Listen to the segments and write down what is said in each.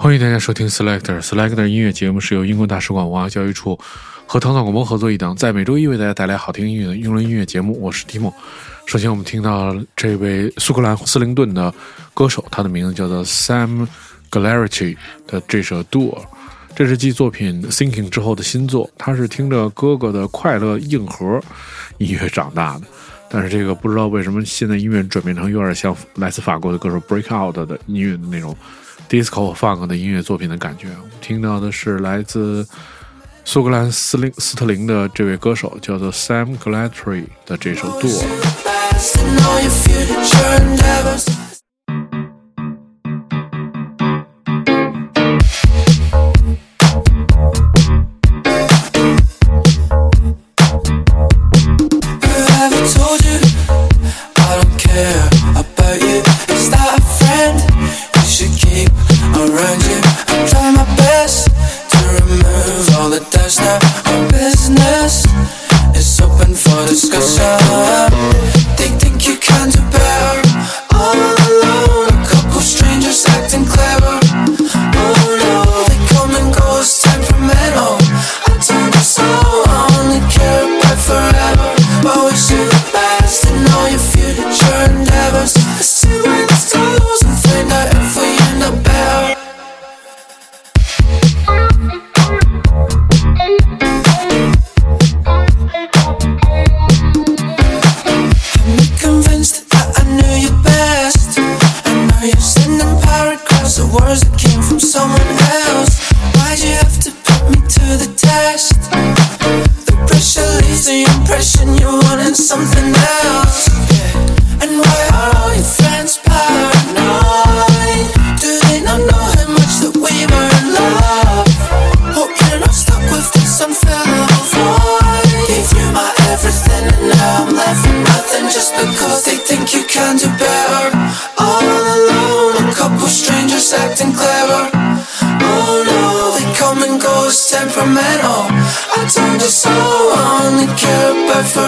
欢迎大家收听 Selector Selector 音乐节目，是由英国大使馆文化教育处和唐草广播合作一档，在每周一为大家带来好听音乐的英伦音乐节目。我是提莫。首先，我们听到这位苏格兰斯林顿的歌手，他的名字叫做 Sam Glarity 的这首 Duo，这是继作品 Thinking 之后的新作。他是听着哥哥的快乐硬核音乐长大的，但是这个不知道为什么现在音乐转变成有点像来自法国的歌手 Breakout 的音乐的那种。Disco funk 的音乐作品的感觉，我们听到的是来自苏格兰斯林斯特林的这位歌手，叫做 Sam Glatry 的这首《for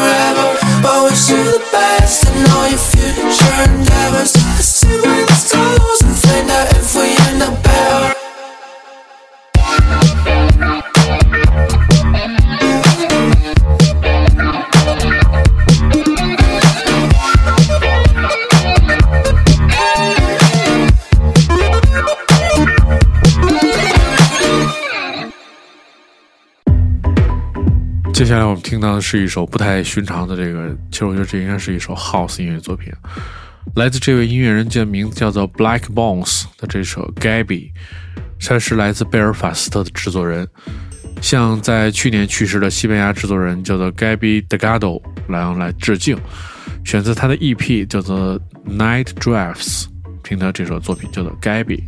接下来我们听到的是一首不太寻常的这个，其实我觉得这应该是一首 House 音乐作品，来自这位音乐人，叫名字叫做 Black Bones 的这首 Gabby，他是来自贝尔法斯特的制作人，向在去年去世的西班牙制作人叫做 Gabby De Gado 来来致敬，选择他的 EP 叫做 Night Drafts，听他这首作品叫做 Gabby。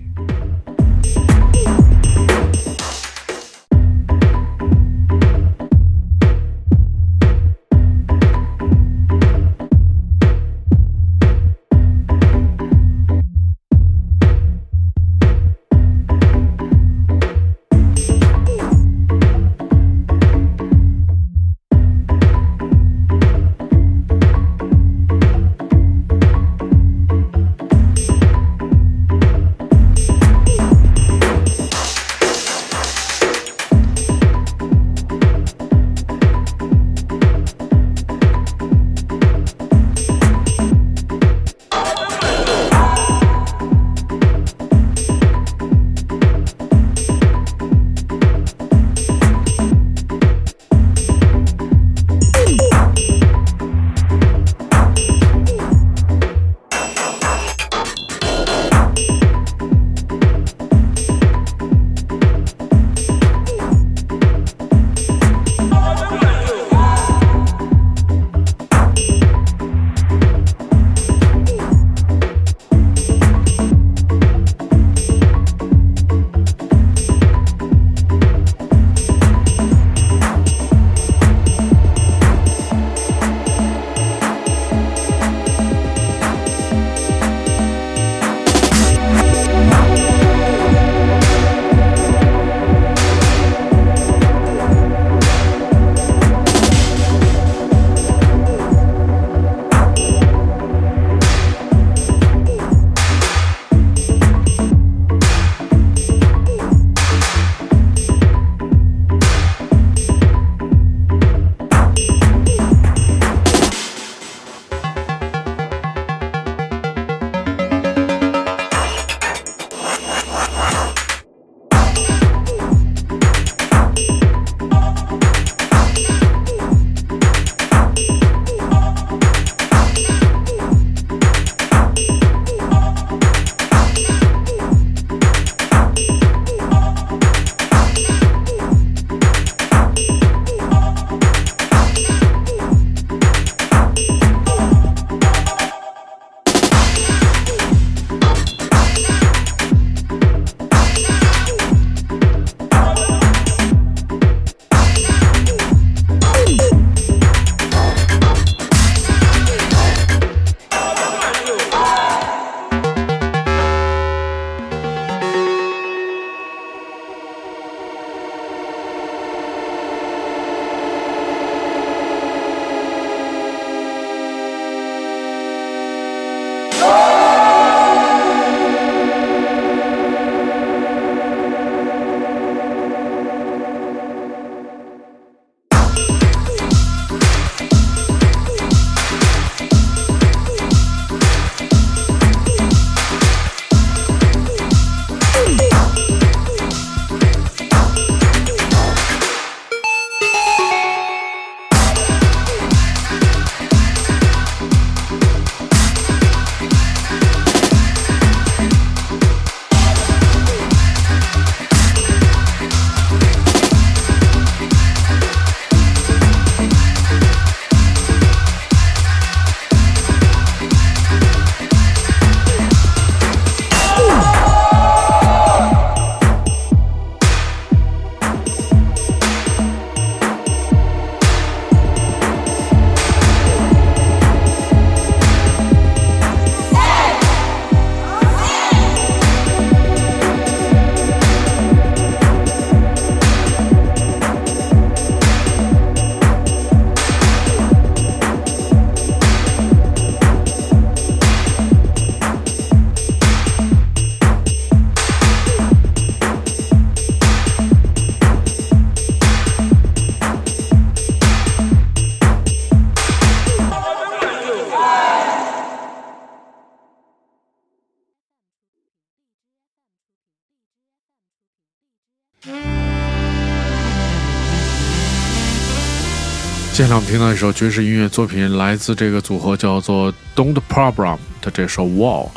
接下来我们听到一首爵士音乐作品，来自这个组合叫做 Don't Problem 的这首 Wall，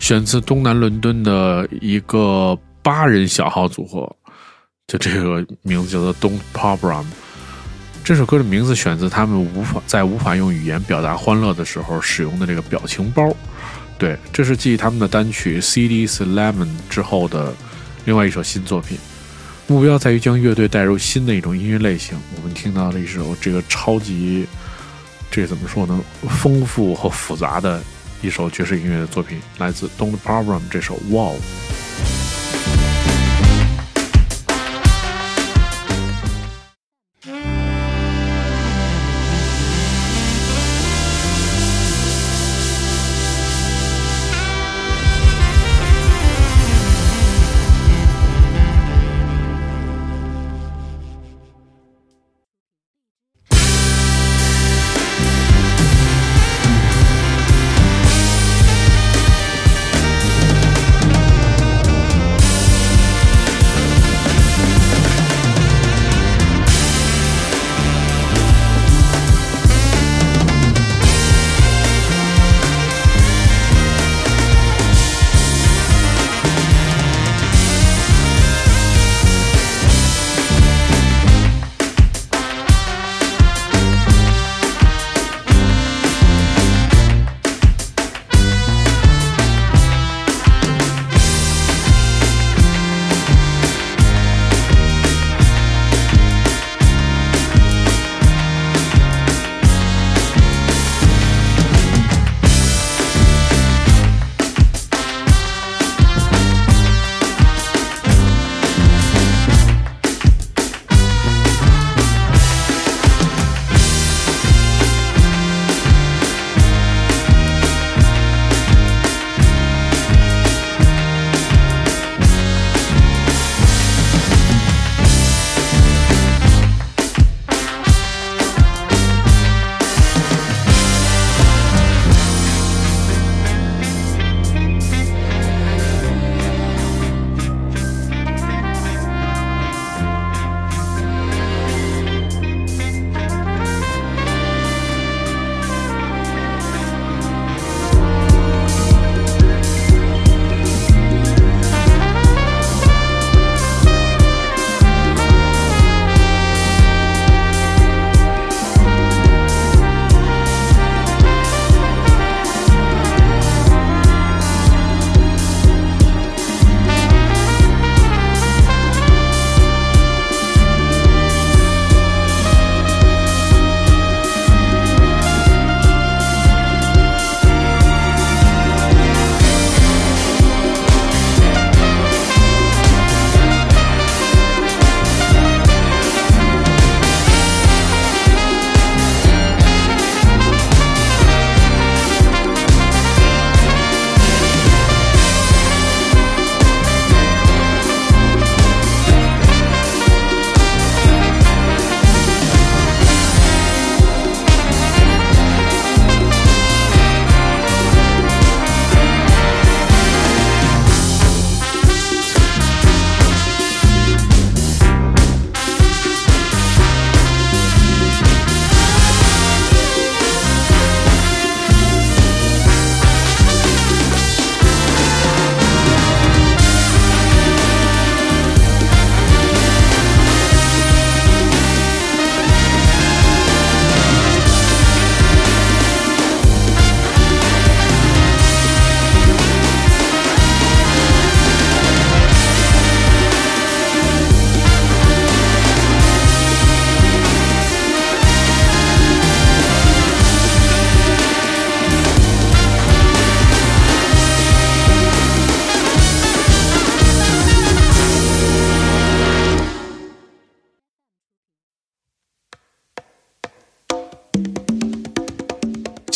选自东南伦敦的一个八人小号组合，就这个名字叫做 Don't Problem。这首歌的名字选自他们无法在无法用语言表达欢乐的时候使用的这个表情包。对，这是继他们的单曲《CD's Lemon》之后的另外一首新作品。目标在于将乐队带入新的一种音乐类型。我们听到了一首这个超级，这怎么说呢？丰富和复杂的一首爵士音乐的作品，来自 Don't Problem 这首《Wow》。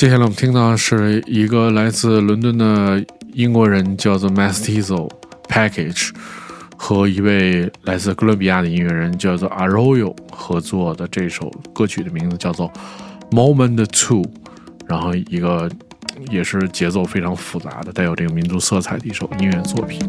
接下来我们听到是一个来自伦敦的英国人，叫做 Mastizo Package，和一位来自哥伦比亚的音乐人叫做 Arroyo 合作的这首歌曲的名字叫做 Moment Two，然后一个也是节奏非常复杂的、带有这个民族色彩的一首音乐作品。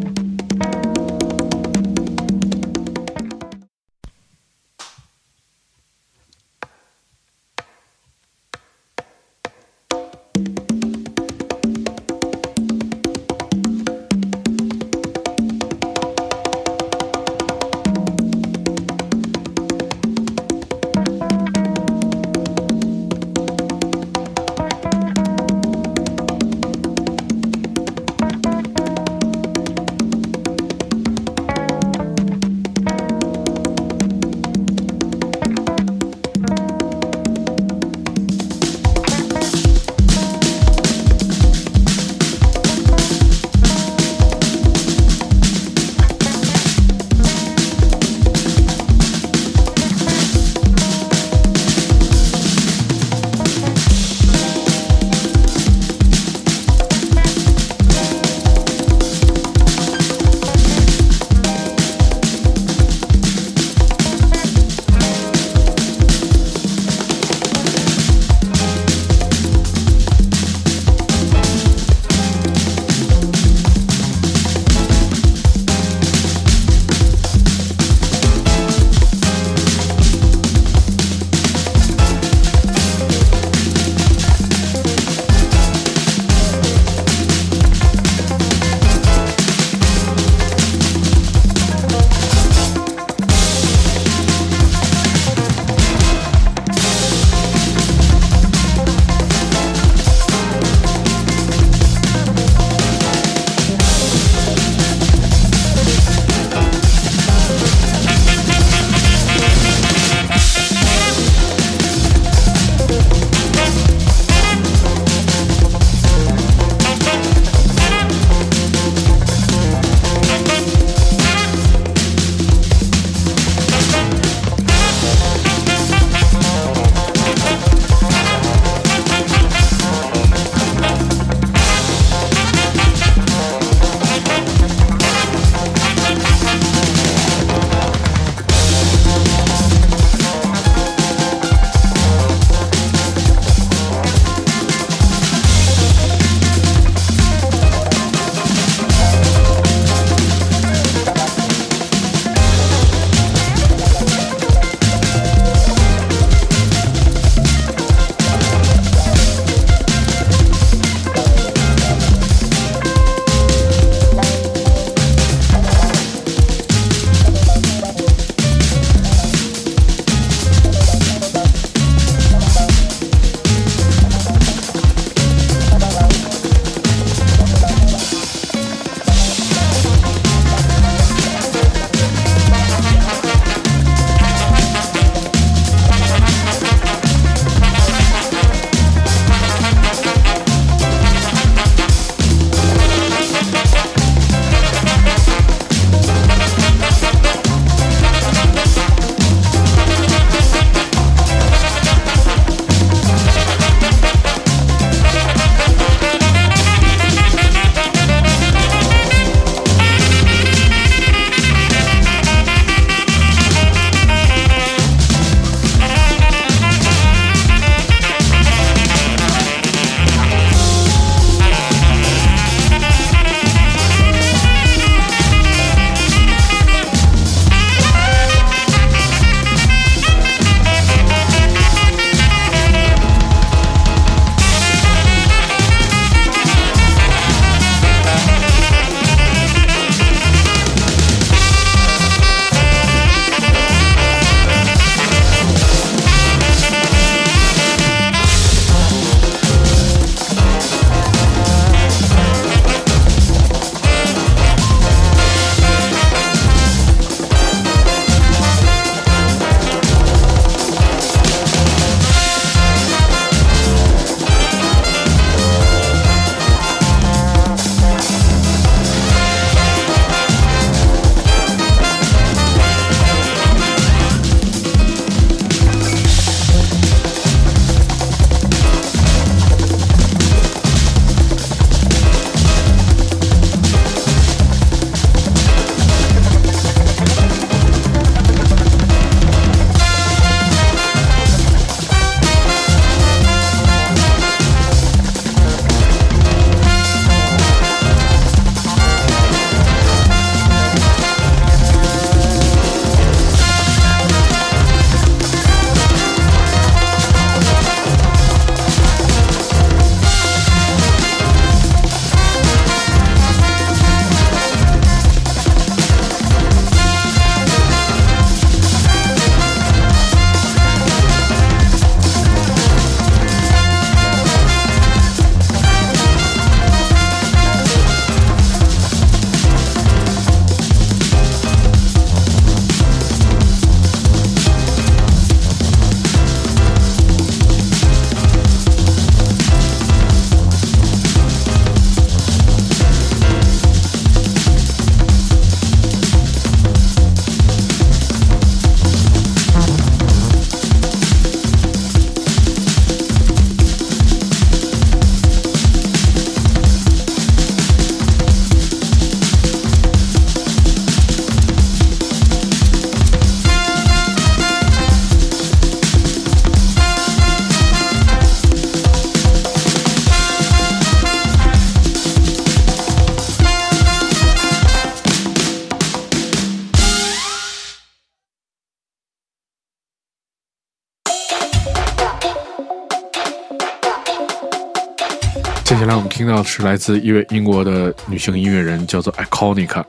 是来自一位英国的女性音乐人，叫做 Iconica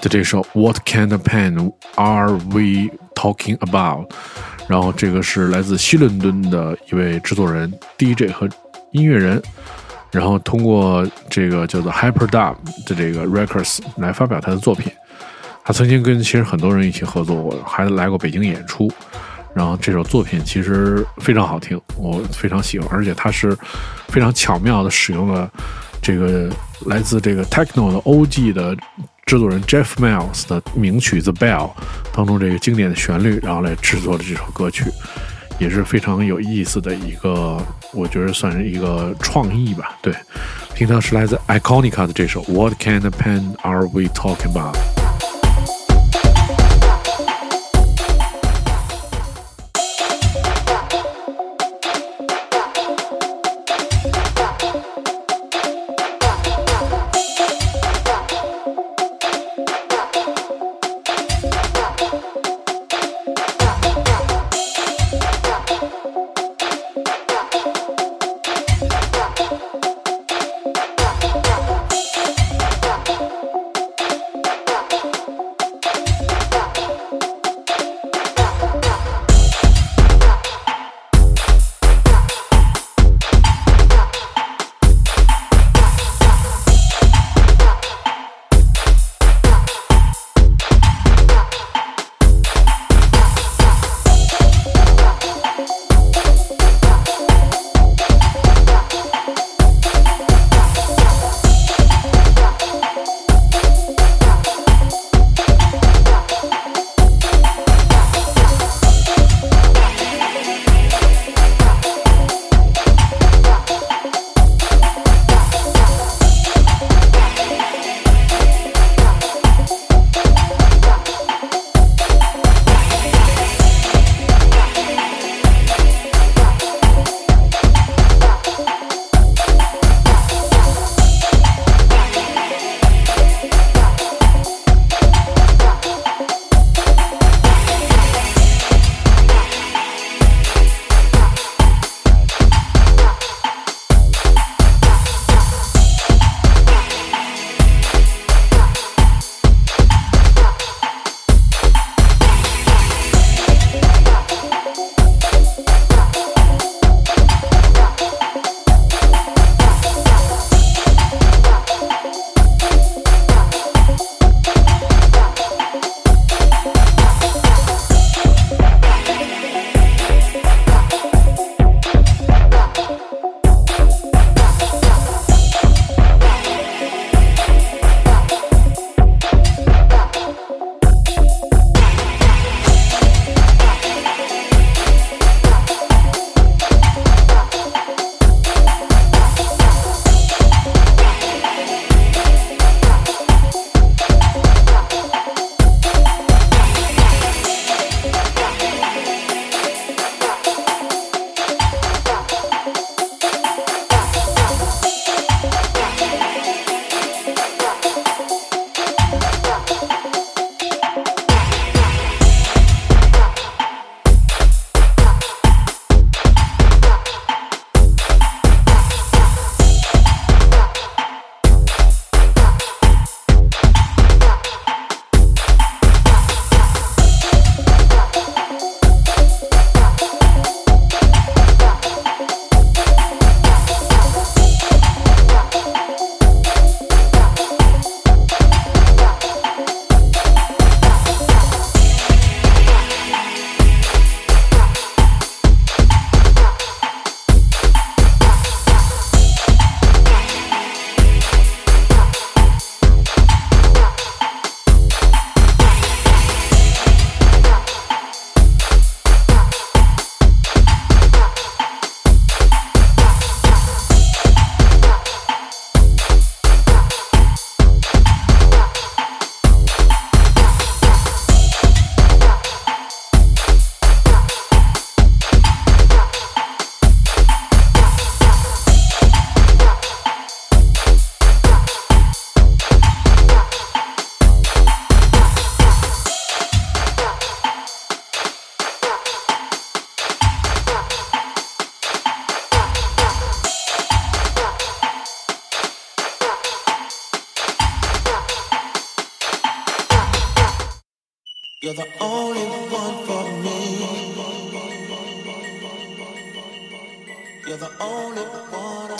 的这首 What kind of pen are we talking about？然后这个是来自西伦敦的一位制作人、DJ 和音乐人，然后通过这个叫做 Hyperdub 的这个 Records 来发表他的作品。他曾经跟其实很多人一起合作过，还来过北京演出。然后这首作品其实非常好听，我非常喜欢，而且它是非常巧妙的使用了这个来自这个 techno 的 OG 的制作人 Jeff Miles 的名曲《The Bell》当中这个经典的旋律，然后来制作的这首歌曲，也是非常有意思的一个，我觉得算是一个创意吧。对，听到是来自 Iconica 的这首《What kind of pen are we talking about》。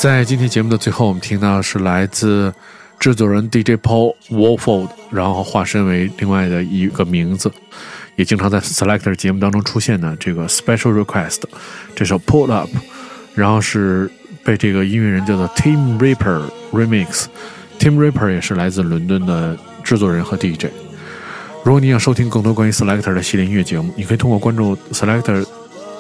在今天节目的最后，我们听到是来自制作人 DJ Paul Wolford，然后化身为另外的一个名字，也经常在 Selector 节目当中出现的这个 Special Request 这首 Pull Up，然后是被这个音乐人叫做 Tim Ripper Remix。Tim Ripper 也是来自伦敦的制作人和 DJ。如果你想收听更多关于 Selector 的系列音乐节目，你可以通过关注 Selector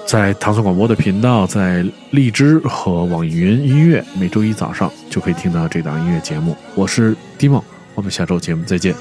在唐宋广播的频道，在荔枝和网易云音乐，每周一早上就可以听到这档音乐节目。我是 d i m o 我们下周节目再见。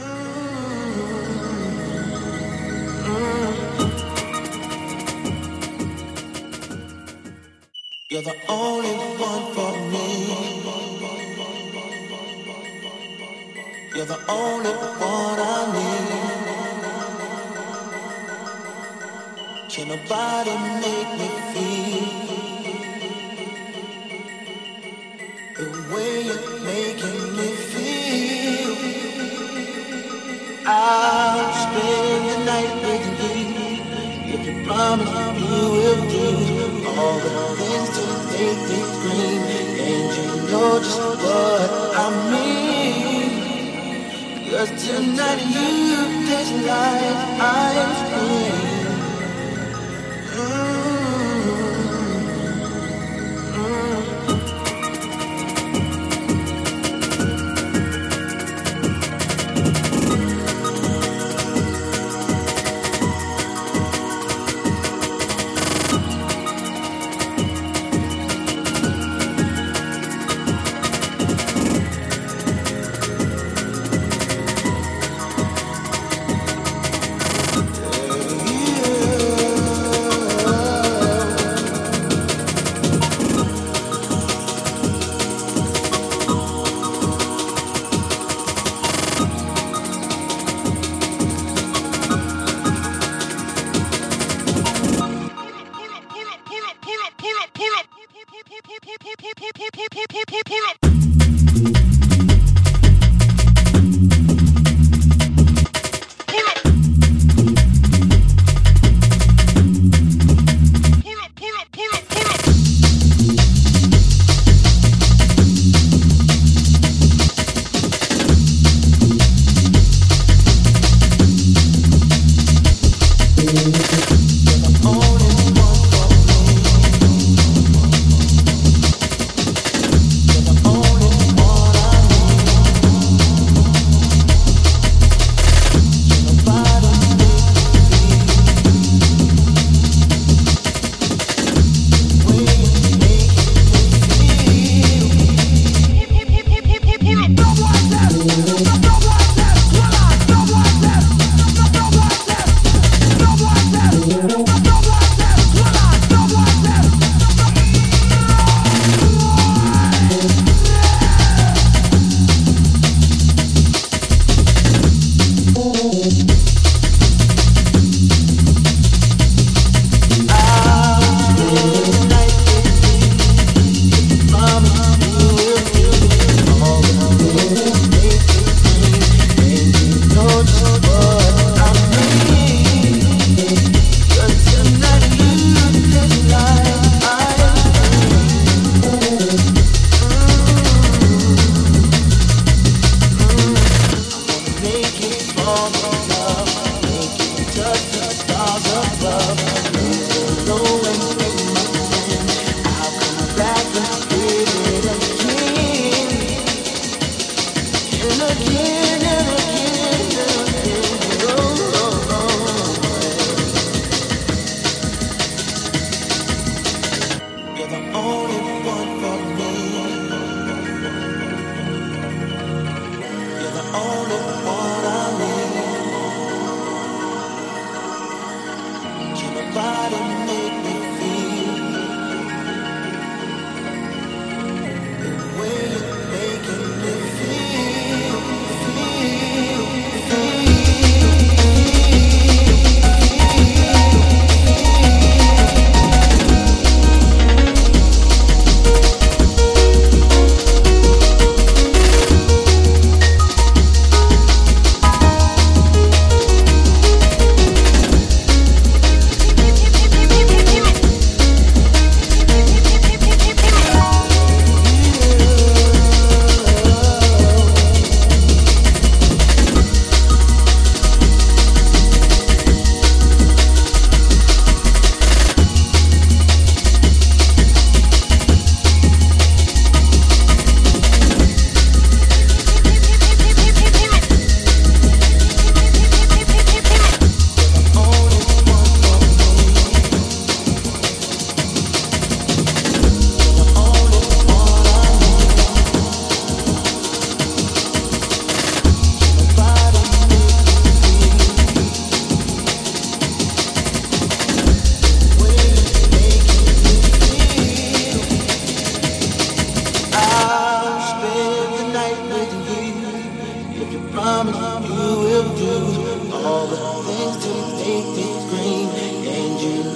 Tonight you taste like ice cream.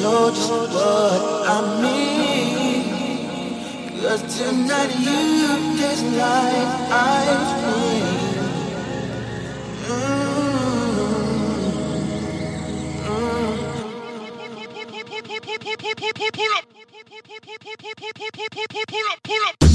Know just what I mean. Cause tonight you taste like ice cream. Pull up,